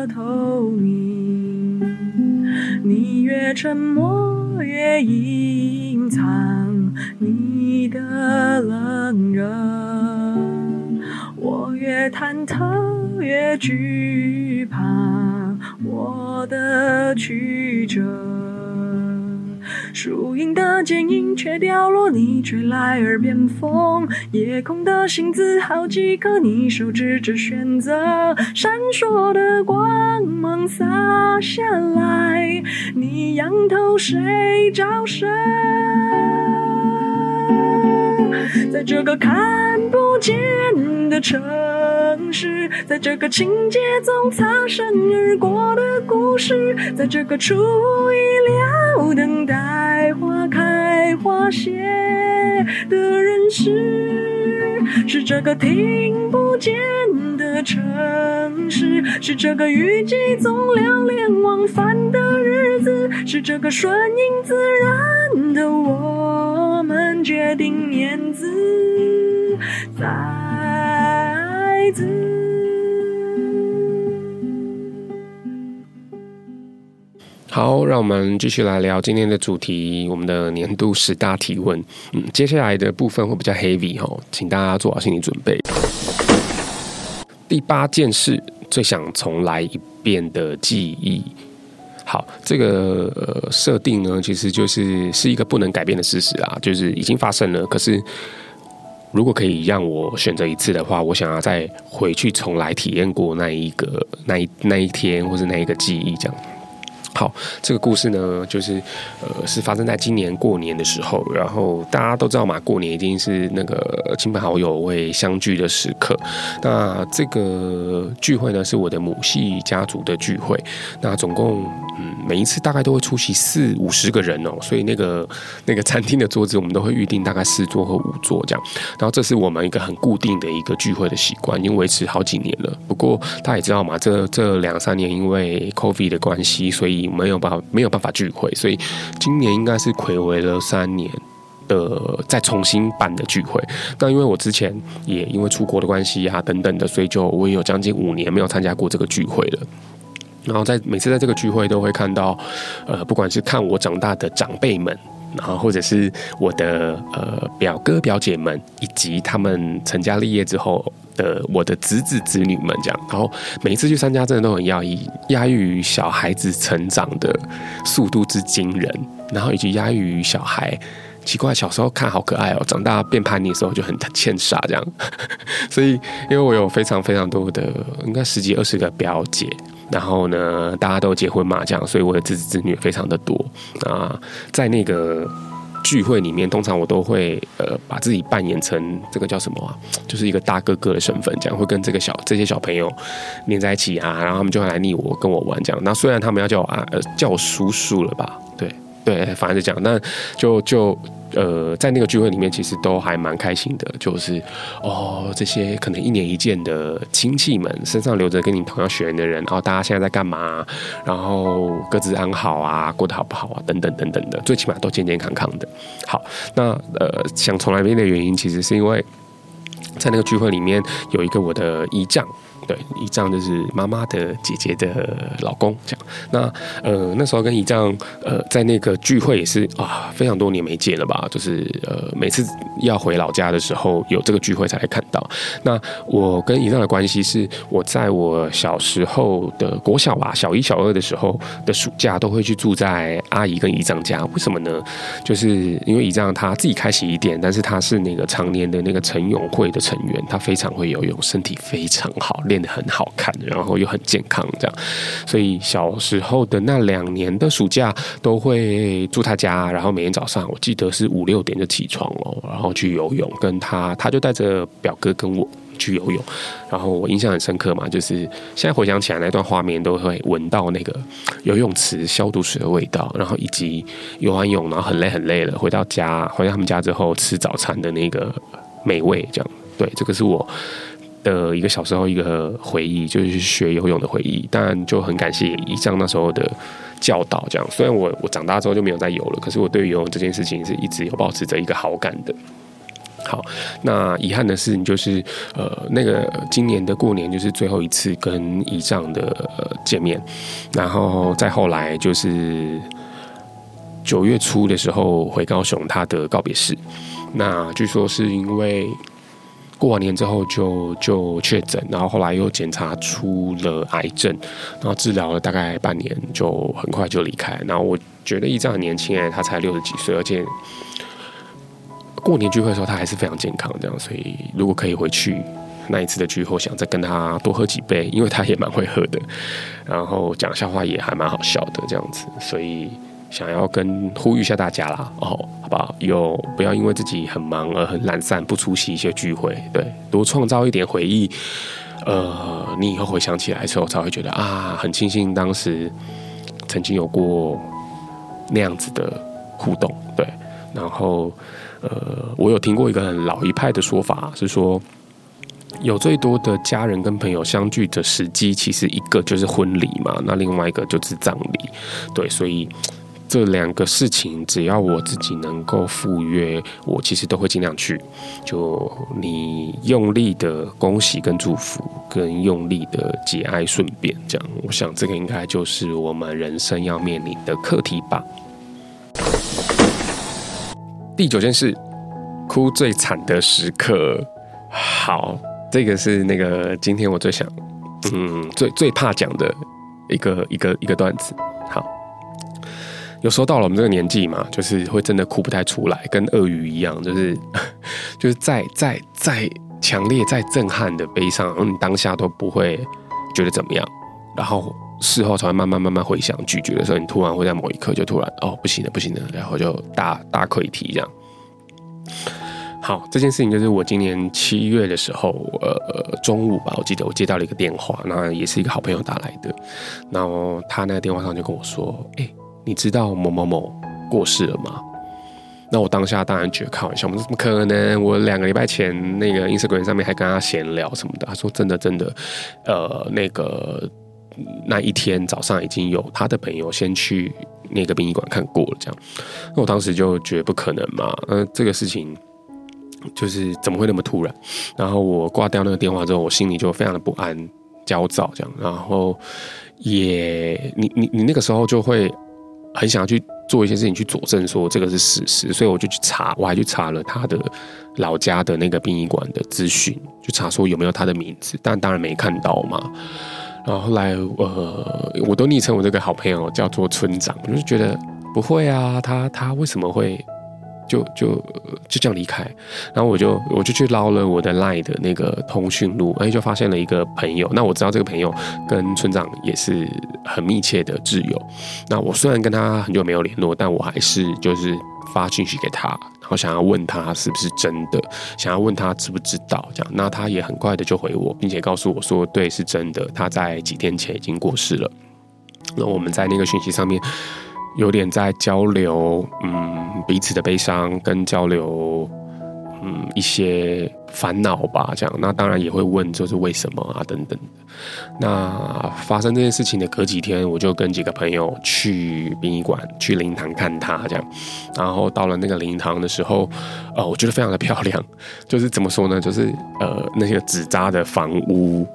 越沉默，越隐藏你的冷热，我越忐忑，越惧怕我的曲折。树影的剪影却掉落，你吹来耳边风。夜空的星子好几颗，你手指着选择。闪烁的光芒洒下来，你仰头睡着生。在这个看不见的城市，在这个情节总擦身而过的故事，在这个出乎意料等待花开花谢的人世，是这个听不见的城市，是这个雨季总流连忘返的日子，是这个顺应自然的我们决定念兹在兹。好，让我们继续来聊今天的主题，我们的年度十大提问。嗯，接下来的部分会比较 heavy 哦，请大家做好心理准备。第八件事，最想重来一遍的记忆。好，这个设定呢，其实就是是一个不能改变的事实啊，就是已经发生了。可是，如果可以让我选择一次的话，我想要再回去重来体验过那一个那一那一天，或是那一个记忆，这样。好，这个故事呢，就是呃，是发生在今年过年的时候。然后大家都知道嘛，过年一定是那个亲朋好友会相聚的时刻。那这个聚会呢，是我的母系家族的聚会。那总共嗯，每一次大概都会出席四五十个人哦。所以那个那个餐厅的桌子，我们都会预定大概四桌或五桌这样。然后这是我们一个很固定的一个聚会的习惯，已经维持好几年了。不过大家也知道嘛，这这两三年因为 COVID 的关系，所以没有办法，没有办法聚会，所以今年应该是睽违了三年的再重新办的聚会。那因为我之前也因为出国的关系啊等等的，所以就我也有将近五年没有参加过这个聚会了。然后在每次在这个聚会都会看到，呃，不管是看我长大的长辈们，然后或者是我的呃表哥表姐们，以及他们成家立业之后。的我的侄子侄女们这样，然后每一次去参加，真的都很压抑，压抑于小孩子成长的速度之惊人，然后以及压抑于小孩奇怪，小时候看好可爱哦，长大变叛逆的时候就很 欠傻这样。所以，因为我有非常非常多的，应该十几二十个表姐，然后呢，大家都结婚嘛这样，所以我的侄子侄女非常的多啊，在那个。聚会里面，通常我都会呃把自己扮演成这个叫什么啊，就是一个大哥哥的身份，这样会跟这个小这些小朋友黏在一起啊，然后他们就会来腻我跟我玩这样。那虽然他们要叫我啊叫我叔叔了吧，对对，反正就这样，但就就。呃，在那个聚会里面，其实都还蛮开心的。就是哦，这些可能一年一见的亲戚们，身上留着跟你同样血缘的人，然后大家现在在干嘛？然后各自安好啊，过得好不好啊？等等等等的，最起码都健健康康的。好，那呃，想从来没的原因，其实是因为在那个聚会里面有一个我的姨丈。对，姨丈就是妈妈的姐姐的老公，这样。那呃，那时候跟姨丈呃，在那个聚会也是啊，非常多年没见了吧？就是呃，每次要回老家的时候，有这个聚会才会看到。那我跟姨丈的关系是，我在我小时候的国小吧，小一、小二的时候的暑假，都会去住在阿姨跟姨丈家。为什么呢？就是因为姨丈他自己开洗衣店，但是他是那个常年的那个晨泳会的成员，他非常会游泳，身体非常好，练。很好看，然后又很健康，这样，所以小时候的那两年的暑假都会住他家，然后每天早上我记得是五六点就起床了，然后去游泳，跟他，他就带着表哥跟我去游泳，然后我印象很深刻嘛，就是现在回想起来那段画面，都会闻到那个游泳池消毒水的味道，然后以及游完泳然后很累很累了，回到家回到他们家之后吃早餐的那个美味，这样，对，这个是我。的一个小时候一个回忆，就是学游泳的回忆。但就很感谢姨丈那时候的教导。这样，虽然我我长大之后就没有再游了，可是我对游泳这件事情是一直有保持着一个好感的。好，那遗憾的事情就是，呃，那个今年的过年就是最后一次跟仪仗的、见面。然后再后来就是九月初的时候回高雄他的告别式。那据说是因为。过完年之后就就确诊，然后后来又检查出了癌症，然后治疗了大概半年，就很快就离开。然后我觉得姨丈很年轻哎，他才六十几岁，而且过年聚会的时候他还是非常健康，这样。所以如果可以回去那一次的聚会，想再跟他多喝几杯，因为他也蛮会喝的，然后讲笑话也还蛮好笑的这样子，所以。想要跟呼吁一下大家啦，哦，好不好？有不要因为自己很忙而很懒散，不出席一些聚会，对，多创造一点回忆。呃，你以后回想起来的时候，才会觉得啊，很庆幸当时曾经有过那样子的互动，对。然后，呃，我有听过一个很老一派的说法，是说有最多的家人跟朋友相聚的时机，其实一个就是婚礼嘛，那另外一个就是葬礼，对，所以。这两个事情，只要我自己能够赴约，我其实都会尽量去。就你用力的恭喜跟祝福，跟用力的节哀顺变，这样，我想这个应该就是我们人生要面临的课题吧。第九件事，哭最惨的时刻。好，这个是那个今天我最想，嗯，最最怕讲的一个一个一个段子。有时候到了我们这个年纪嘛，就是会真的哭不太出来，跟鳄鱼一样，就是 就是再再再强烈、再震撼的悲伤，你当下都不会觉得怎么样，然后事后才会慢慢慢慢回想咀嚼的时候，你突然会在某一刻就突然哦，不行了不行了，然后就大大溃堤这样。好，这件事情就是我今年七月的时候，呃，中午吧，我记得我接到了一个电话，那也是一个好朋友打来的，然后他那个电话上就跟我说，哎。你知道某某某过世了吗？那我当下当然觉得开玩笑，我说怎么可能？我两个礼拜前那个 Instagram 上面还跟他闲聊什么的，他说真的真的，呃，那个那一天早上已经有他的朋友先去那个殡仪馆看过了，这样。那我当时就觉得不可能嘛，呃，这个事情就是怎么会那么突然？然后我挂掉那个电话之后，我心里就非常的不安、焦躁，这样。然后也，你你你那个时候就会。很想要去做一些事情去佐证说这个是事实，所以我就去查，我还去查了他的老家的那个殡仪馆的资讯，就查说有没有他的名字，但当然没看到嘛。然后后来呃，我都昵称我这个好朋友叫做村长，我就觉得不会啊，他他为什么会就就就这样离开。然后我就我就去捞了我的 LINE 的那个通讯录，哎，就发现了一个朋友。那我知道这个朋友跟村长也是很密切的挚友。那我虽然跟他很久没有联络，但我还是就是发讯息给他，然后想要问他是不是真的，想要问他知不知道这样。那他也很快的就回我，并且告诉我说，对，是真的，他在几天前已经过世了。那我们在那个讯息上面。有点在交流，嗯，彼此的悲伤跟交流，嗯，一些烦恼吧，这样。那当然也会问，就是为什么啊，等等。那发生这件事情的隔几天，我就跟几个朋友去殡仪馆，去灵堂看他，这样。然后到了那个灵堂的时候，呃，我觉得非常的漂亮，就是怎么说呢，就是呃，那些纸扎的房屋。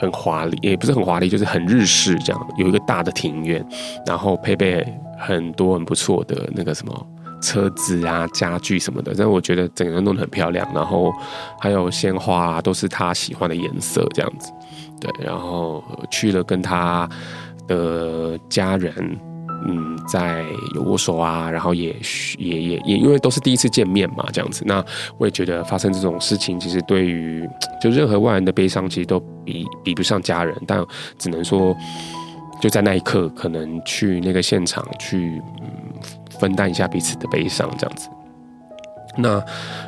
很华丽，也不是很华丽，就是很日式这样。有一个大的庭院，然后配备很多很不错的那个什么车子啊、家具什么的。但我觉得整个人弄得很漂亮，然后还有鲜花啊，都是他喜欢的颜色这样子。对，然后去了跟他的家人。嗯，在有握手啊，然后也也也也因为都是第一次见面嘛，这样子，那我也觉得发生这种事情，其实对于就任何外人的悲伤，其实都比比不上家人，但只能说就在那一刻，可能去那个现场去嗯分担一下彼此的悲伤，这样子。那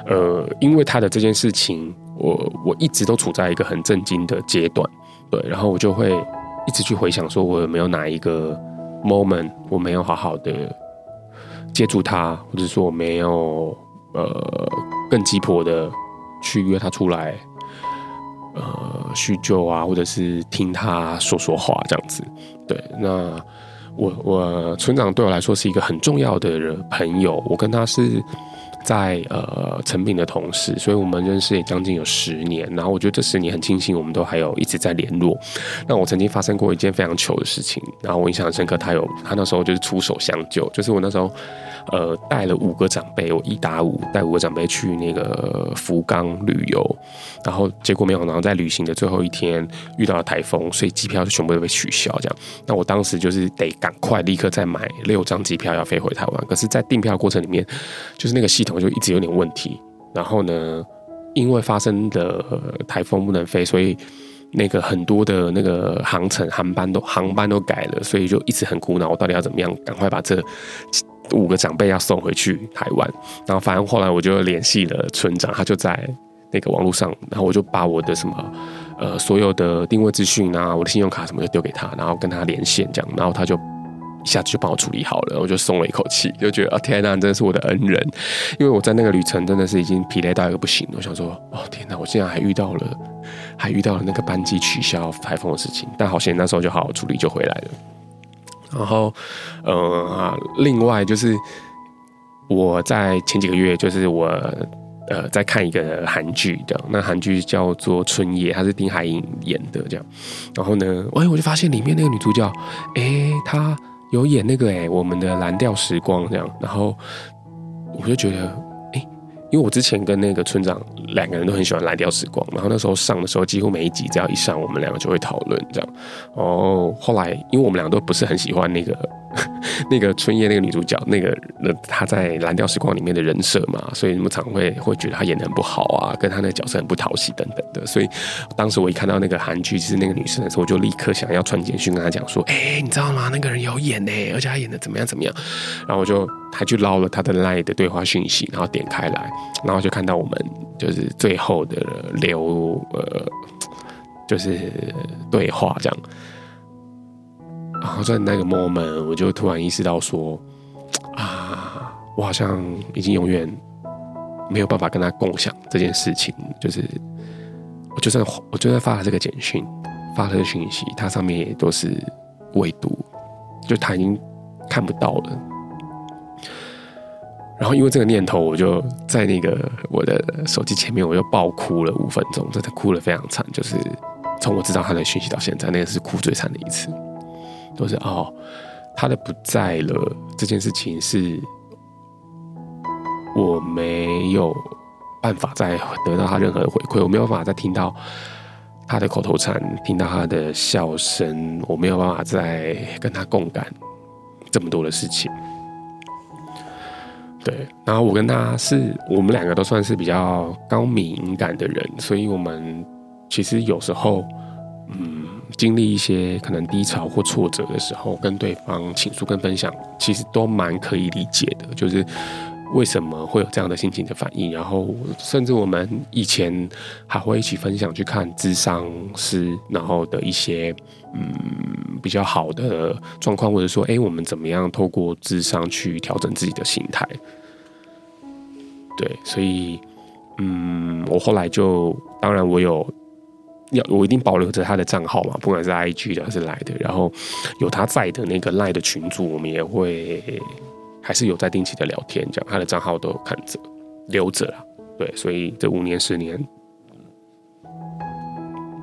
呃，因为他的这件事情，我我一直都处在一个很震惊的阶段，对，然后我就会一直去回想，说我有没有哪一个。moment，我没有好好的接住他，或者说我没有呃更急迫的去约他出来，呃叙旧啊，或者是听他说说话这样子。对，那我我村长对我来说是一个很重要的人朋友，我跟他是。在呃，成品的同事，所以我们认识也将近有十年。然后我觉得这十年很庆幸，我们都还有一直在联络。那我曾经发生过一件非常糗的事情，然后我印象很深刻。他有他那时候就是出手相救，就是我那时候呃带了五个长辈，我一打五带五个长辈去那个福冈旅游，然后结果没有，然后在旅行的最后一天遇到了台风，所以机票就全部都被取消。这样，那我当时就是得赶快立刻再买六张机票要飞回台湾。可是，在订票过程里面，就是那个系统。就一直有点问题，然后呢，因为发生的台风不能飞，所以那个很多的那个航程航班都航班都改了，所以就一直很苦恼，我到底要怎么样赶快把这五个长辈要送回去台湾。然后反正后来我就联系了村长，他就在那个网络上，然后我就把我的什么呃所有的定位资讯啊，我的信用卡什么就丢给他，然后跟他连线这样，然后他就。一下子就帮我处理好了，我就松了一口气，就觉得啊，天哪，真的是我的恩人，因为我在那个旅程真的是已经疲累到一个不行。我想说，哦天哪，我竟然还遇到了，还遇到了那个班机取消台风的事情，但好险那时候就好好处理就回来了。然后，呃，另外就是我在前几个月，就是我呃在看一个韩剧的，那韩剧叫做《春夜》，它是丁海寅演的这样。然后呢，哎，我就发现里面那个女主角，哎，她。有演那个哎、我们的蓝调时光这样，然后我就觉得、因为我之前跟那个村长两个人都很喜欢蓝调时光，然后那时候上的时候，几乎每一集只要一上，我们两个就会讨论这样。哦，后来因为我们两个都不是很喜欢那个。那个春夜那个女主角，那个那她在《蓝调时光》里面的人设嘛，所以你们常会会觉得她演得很不好啊，跟她那个角色很不讨喜等等的。所以当时我一看到那个韩剧是那个女生的时候，我就立刻想要传简讯跟她讲说：“哎、你知道吗？那个人有演呢，而且她演得怎么样怎么样。”然后我就还去捞了她的 LINE 的对话讯息，然后点开来，然后就看到我们就是最后的留呃，就是对话这样。然后在那个 moment，我就突然意识到说，啊，我好像已经永远没有办法跟他共享这件事情。就是，我就算我就算发了这个简讯，发了讯息，它上面也都是未读，就他已经看不到了。然后因为这个念头，我就在那个我的手机前面，我就爆哭了五分钟，真的哭了非常惨。就是从我知道他的讯息到现在，那个是哭最惨的一次。都是哦，他的不在了，这件事情是我没有办法再得到他任何的回馈，我没有办法再听到他的口头禅，听到他的笑声，我没有办法再跟他共感这么多的事情。对，然后我跟他是我们两个都算是比较高敏感的人，所以我们其实有时候，嗯，经历一些可能低潮或挫折的时候，跟对方倾诉跟分享，其实都蛮可以理解的，就是。为什么会有这样的心情的反应？然后，甚至我们以前还会一起分享去看智商师，然后的一些嗯比较好的状况，或者说，哎，我们怎么样透过智商去调整自己的心态？对，所以，嗯，我后来就，当然我有要，我一定保留着他的账号嘛，不管是 IG 的还是来的，然后有他在的那个赖的群组，我们也会。还是有在定期的聊天，这样他的账号都看着留着了，对，所以这五年十年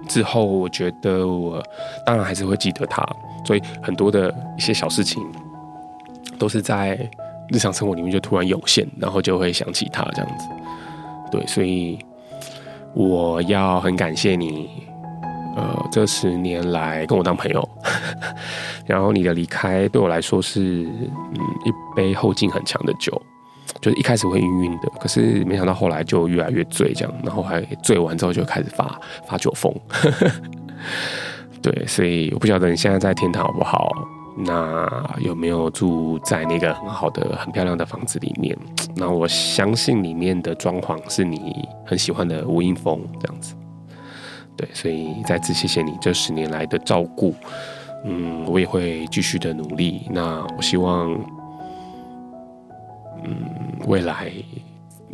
之后，我觉得我当然还是会记得他，所以很多的一些小事情都是在日常生活里面就突然涌现，然后就会想起他这样子，对，所以我要很感谢你。呃，这十年来跟我当朋友，然后你的离开对我来说是嗯一杯后劲很强的酒，就是一开始会晕晕的，可是没想到后来就越来越醉这样，然后还醉完之后就开始发发酒疯，对，所以我不晓得你现在在天堂好不好？那有没有住在那个很好的、很漂亮的房子里面？那我相信里面的装潢是你很喜欢的无印风这样子。对，所以再次谢谢你这十年来的照顾，嗯，我也会继续的努力。那我希望，嗯，未来，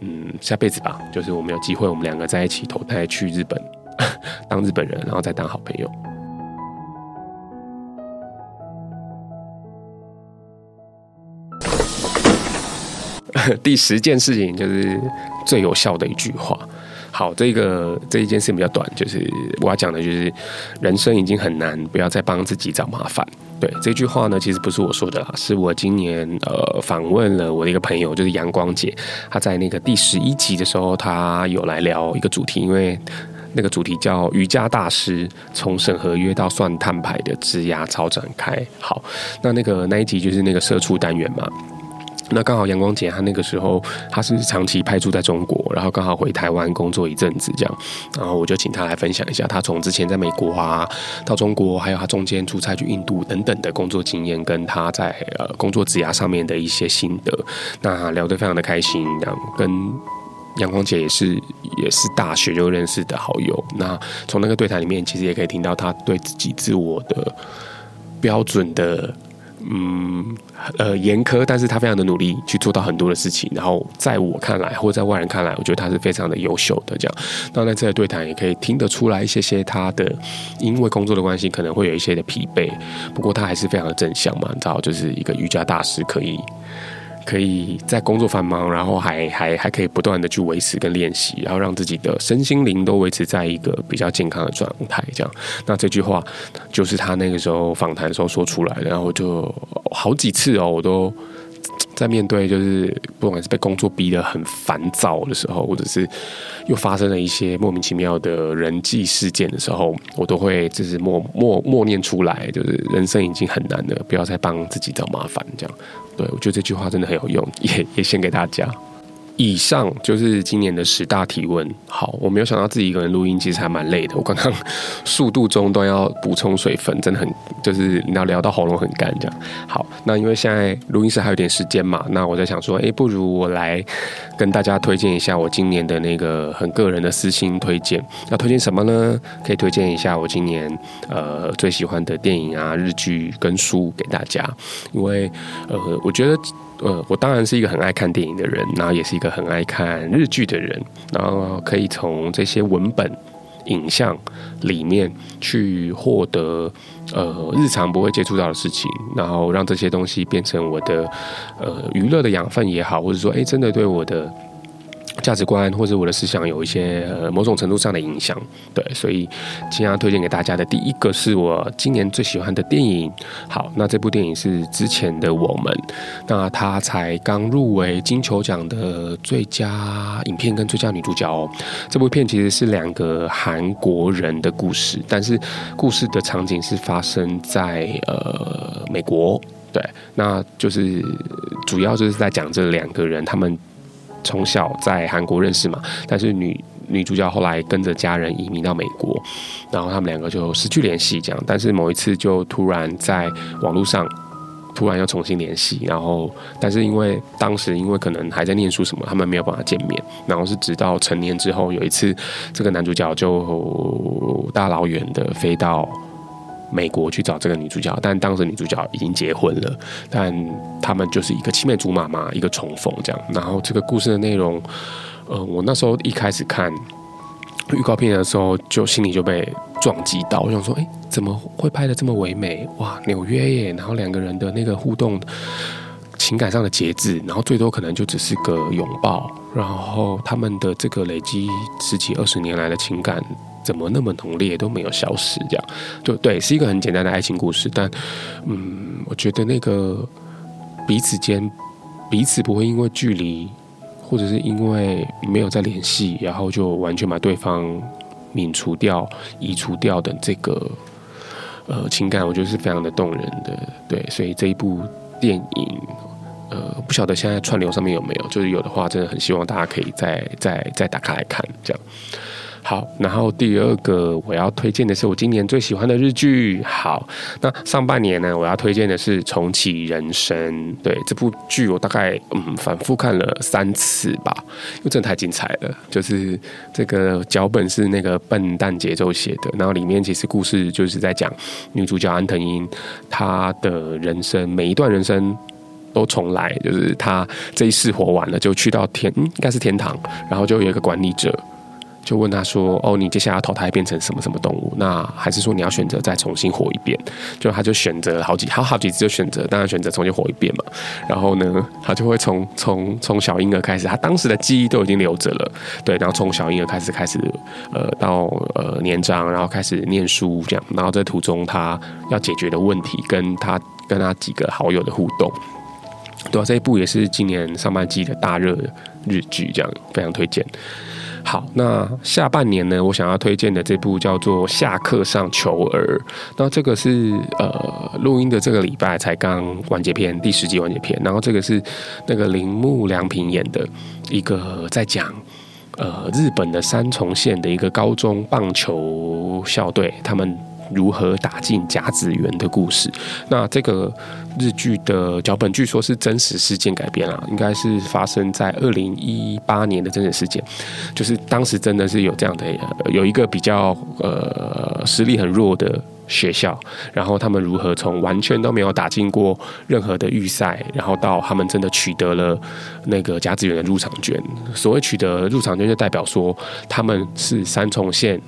嗯，下辈子吧，就是我们有机会，我们两个在一起投胎去日本，当日本人，然后再当好朋友。第十件事情就是最有效的一句话。好，这个这一件事情比较短，就是我要讲的，就是人生已经很难，不要再帮自己找麻烦。对，这句话呢，其实不是我说的，是我今年呃访问了我的一个朋友，就是阳光姐，她在那个第十一集的时候，她有来聊一个主题，因为那个主题叫瑜伽大师从审合约到算碳排的质押超展开。好，那那个那一集就是那个社畜单元嘛。那刚好阳光姐她那个时候她是长期派驻在中国，然后刚好回台湾工作一阵子这样，然后我就请她来分享一下她从之前在美国啊到中国，还有她中间出差去印度等等的工作经验，跟她在呃工作职涯上面的一些心得。那聊得非常的开心，这样跟阳光姐也是也是大学就认识的好友。那从那个对谈里面，其实也可以听到她对自己自我的标准的。嗯，呃，严苛，但是他非常的努力去做到很多的事情，然后在我看来，或者在外人看来，我觉得他是非常的优秀的。这样，那在这个对谈也可以听得出来一些些他的，因为工作的关系，可能会有一些的疲惫，不过他还是非常的正向嘛，你知道，就是一个瑜伽大师可以。可以在工作繁忙，然后还还还可以不断的去维持跟练习，然后让自己的身心灵都维持在一个比较健康的状态。这样，那这句话就是他那个时候访谈的时候说出来的，然后就好几次哦，我都在面对，就是不管是被工作逼得很烦躁的时候，或者是又发生了一些莫名其妙的人际事件的时候，我都会就是默默默念出来，就是人生已经很难了，不要再帮自己找麻烦，这样。对，我觉得这句话真的很有用，也也献给大家。以上就是今年的十大提问。好，我没有想到自己一个人录音其实还蛮累的。我刚刚速度中都要补充水分，真的很就是你要聊到喉咙很干这样。好，那因为现在录音室还有点时间嘛，那我在想说，哎，不如我来跟大家推荐一下我今年的那个很个人的私心推荐。要推荐什么呢？可以推荐一下我今年呃最喜欢的电影啊、日剧跟书给大家，因为呃我觉得。呃，我当然是一个很爱看电影的人，然后也是一个很爱看日剧的人，然后可以从这些文本、影像里面去获得呃日常不会接触到的事情，然后让这些东西变成我的呃娱乐的养分也好，或者说哎，真的对我的。价值观或者我的思想有一些呃某种程度上的影响，对，所以今天要推荐给大家的第一个是我今年最喜欢的电影。好，那这部电影是之前的我们，那他才刚入围金球奖的最佳影片跟最佳女主角哦。这部片其实是两个韩国人的故事，但是故事的场景是发生在呃美国。对，那就是主要就是在讲这两个人，他们从小在韩国认识嘛，但是女女主角后来跟着家人移民到美国，然后他们两个就失去联系，这样。但是某一次就突然在网络上。突然又重新联系，然后，但是因为当时因为可能还在念书什么，他们没有办法见面。然后是直到成年之后，有一次，这个男主角就大老远的飞到美国去找这个女主角，但当时女主角已经结婚了，但他们就是一个青梅竹马嘛，一个重逢这样。然后这个故事的内容，呃，我那时候一开始看。预告片的时候，就心里就被撞击到。我想说，哎，怎么会拍得这么唯美？哇，纽约耶！然后两个人的那个互动，情感上的节制，然后最多可能就只是个拥抱。然后他们的这个累积十几二十年来的情感，怎么那么浓烈都没有消失？这样，就对，是一个很简单的爱情故事。但，嗯，我觉得那个彼此间，彼此不会因为距离。或者是因为没有再联系，然后就完全把对方泯除掉、移除掉的这个呃情感，我觉得是非常的动人的。对，所以这一部电影，呃，不晓得现在串流上面有没有，就是有的话，真的很希望大家可以再再再打开来看，这样。好，然后第二个我要推荐的是我今年最喜欢的日剧。好，那上半年呢，我要推荐的是《重启人生》。对，这部剧我大概嗯反复看了三次吧，因为真的太精彩了。就是这个脚本是那个笨蛋节奏写的，然后里面其实故事就是在讲女主角安藤樱她的人生，每一段人生都重来，就是她这一世活完了就去到天，应该是天堂，然后就有一个管理者。就问他说：“哦，你接下来要投胎变成什么什么动物？那还是说你要选择再重新活一遍？”就他就选择好几，好好几次就选择，当然选择重新活一遍嘛。然后呢，他就会从从从小婴儿开始，他当时的记忆都已经留着了，对。然后从小婴儿开始开始，呃，到呃年长，然后开始念书这样。然后在途中，他要解决的问题，跟他跟他几个好友的互动，对啊，这一部也是今年上半季的大热日剧，这样非常推荐。好，那下半年呢，我想要推荐的这部叫做《下课上求儿》，那这个是呃录音的这个礼拜才刚完结篇，第十集完结篇，然后这个是那个铃木良平演的一个在讲呃日本的三重县的一个高中棒球校队他们。如何打进甲子园的故事？那这个日剧的脚本据说是真实事件改编啊，应该是发生在二零一八年的真实事件，就是当时真的是有这样的，有一个比较呃实力很弱的学校，然后他们如何从完全都没有打进过任何的预赛，然后到他们真的取得了那个甲子园的入场券。所谓取得入场券，就代表说他们是三重县。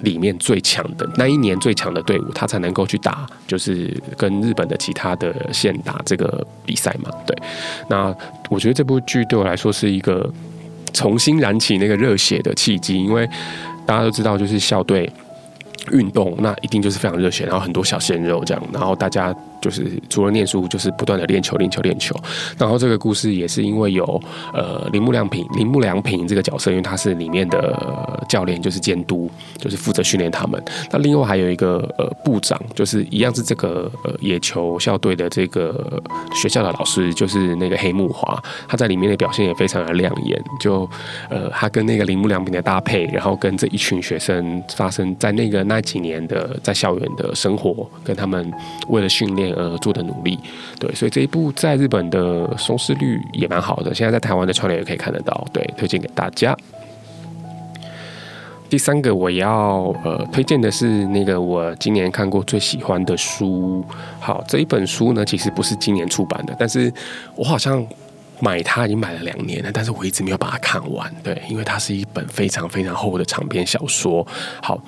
里面最强的那一年最强的队伍，他才能够去打，就是跟日本的其他的县打这个比赛嘛。对，那我觉得这部剧对我来说是一个重新燃起那个热血的契机，因为大家都知道，就是校队运动，那一定就是非常热血，然后很多小鲜肉这样，然后大家。就是除了念书，就是不断的练球、练球、练球。然后这个故事也是因为有呃铃木亮平、铃木良平这个角色，因为他是里面的教练，就是监督，就是负责训练他们。那另外还有一个呃部长，就是一样是这个呃野球校队的这个学校的老师，就是那个黑木华，他在里面的表现也非常的亮眼。就呃他跟那个铃木良平的搭配，然后跟这一群学生发生在那个那几年的在校园的生活，跟他们为了训练。呃，做的努力，对，所以这一部在日本的收视率也蛮好的，现在在台湾的串流也可以看得到，对，推荐给大家。第三个我要呃推荐的是那个我今年看过最喜欢的书，好，这一本书呢其实不是今年出版的，但是我好像买它已经买了两年了，但是我一直没有把它看完，对，因为它是一本非常非常厚的长篇小说，好。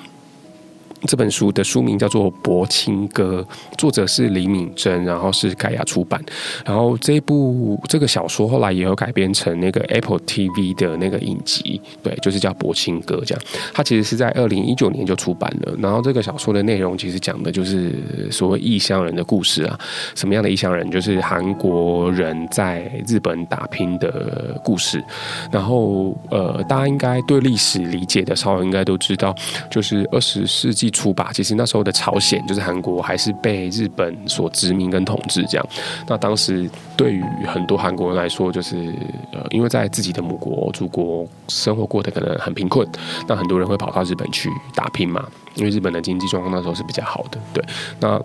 这本书的书名叫做《柏青哥》，作者是李敏贞，然后是盖亚出版。然后这部这个小说后来也有改编成那个 Apple TV 的那个影集，对，就是叫《柏青哥》这样。它其实是在二零一九年就出版了。然后这个小说的内容其实讲的就是所谓异乡人的故事啊。什么样的异乡人？就是韩国人在日本打拼的故事。然后呃，大家应该对历史理解的稍微应该都知道，就是二十世纪。出吧，其实那时候的朝鲜就是韩国还是被日本所殖民跟统治这样。那当时对于很多韩国人来说，就是呃，因为在自己的母国祖国生活过得可能很贫困，那很多人会跑到日本去打拼嘛，因为日本的经济状况那时候是比较好的。对，那。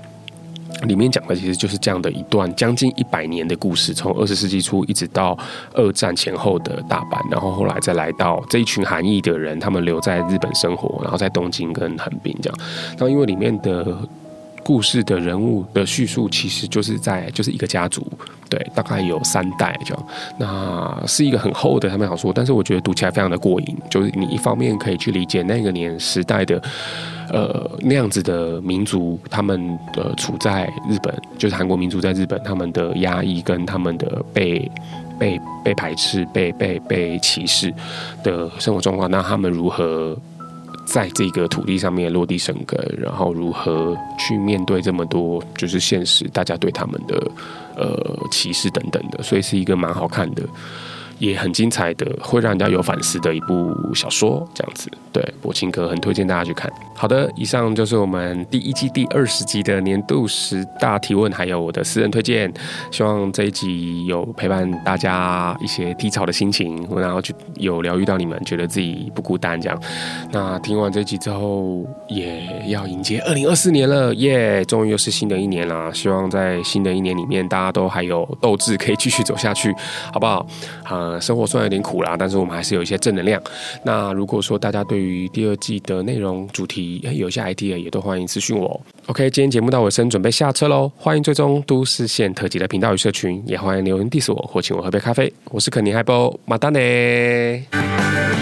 里面讲的其实就是这样的一段将近一百年的故事，从二十世纪初一直到二战前后的大阪，然后后来再来到这一群韩裔的人，他们留在日本生活，然后在东京跟横滨这样。那因为里面的故事的人物的叙述，其实就是在就是一个家族，对，大概有三代这样。那是一个很厚的他们小说，但是我觉得读起来非常的过瘾，就是你一方面可以去理解那个年时代的。呃，那样子的民族，他们呃处在日本，就是韩国民族在日本，他们的压抑跟他们的被被被排斥、被被被歧视的生活状况，那他们如何在这个土地上面落地生根，然后如何去面对这么多就是现实，大家对他们的呃歧视等等的，所以是一个蛮好看的。也很精彩的，会让人家有反思的一部小说，这样子。对，柏青哥很推荐大家去看。好的，以上就是我们第一季第二十集的年度十大提问，还有我的私人推荐。希望这一集有陪伴大家一些低潮的心情，然后去有疗愈到你们，觉得自己不孤单这样。那听完这集之后，也要迎接二零二四年了，耶！终于又是新的一年了。希望在新的一年里面，大家都还有斗志，可以继续走下去，好不好？好。呃，生活虽然有点苦啦，但是我们还是有一些正能量。那如果说大家对于第二季的内容主题有一些 idea，也都欢迎私讯我。OK，今天节目到尾声，准备下车喽。欢迎追踪都市线特辑的频道与社群，也欢迎留言 diss 我或请我喝杯咖啡。我是肯尼海波，马丹呢。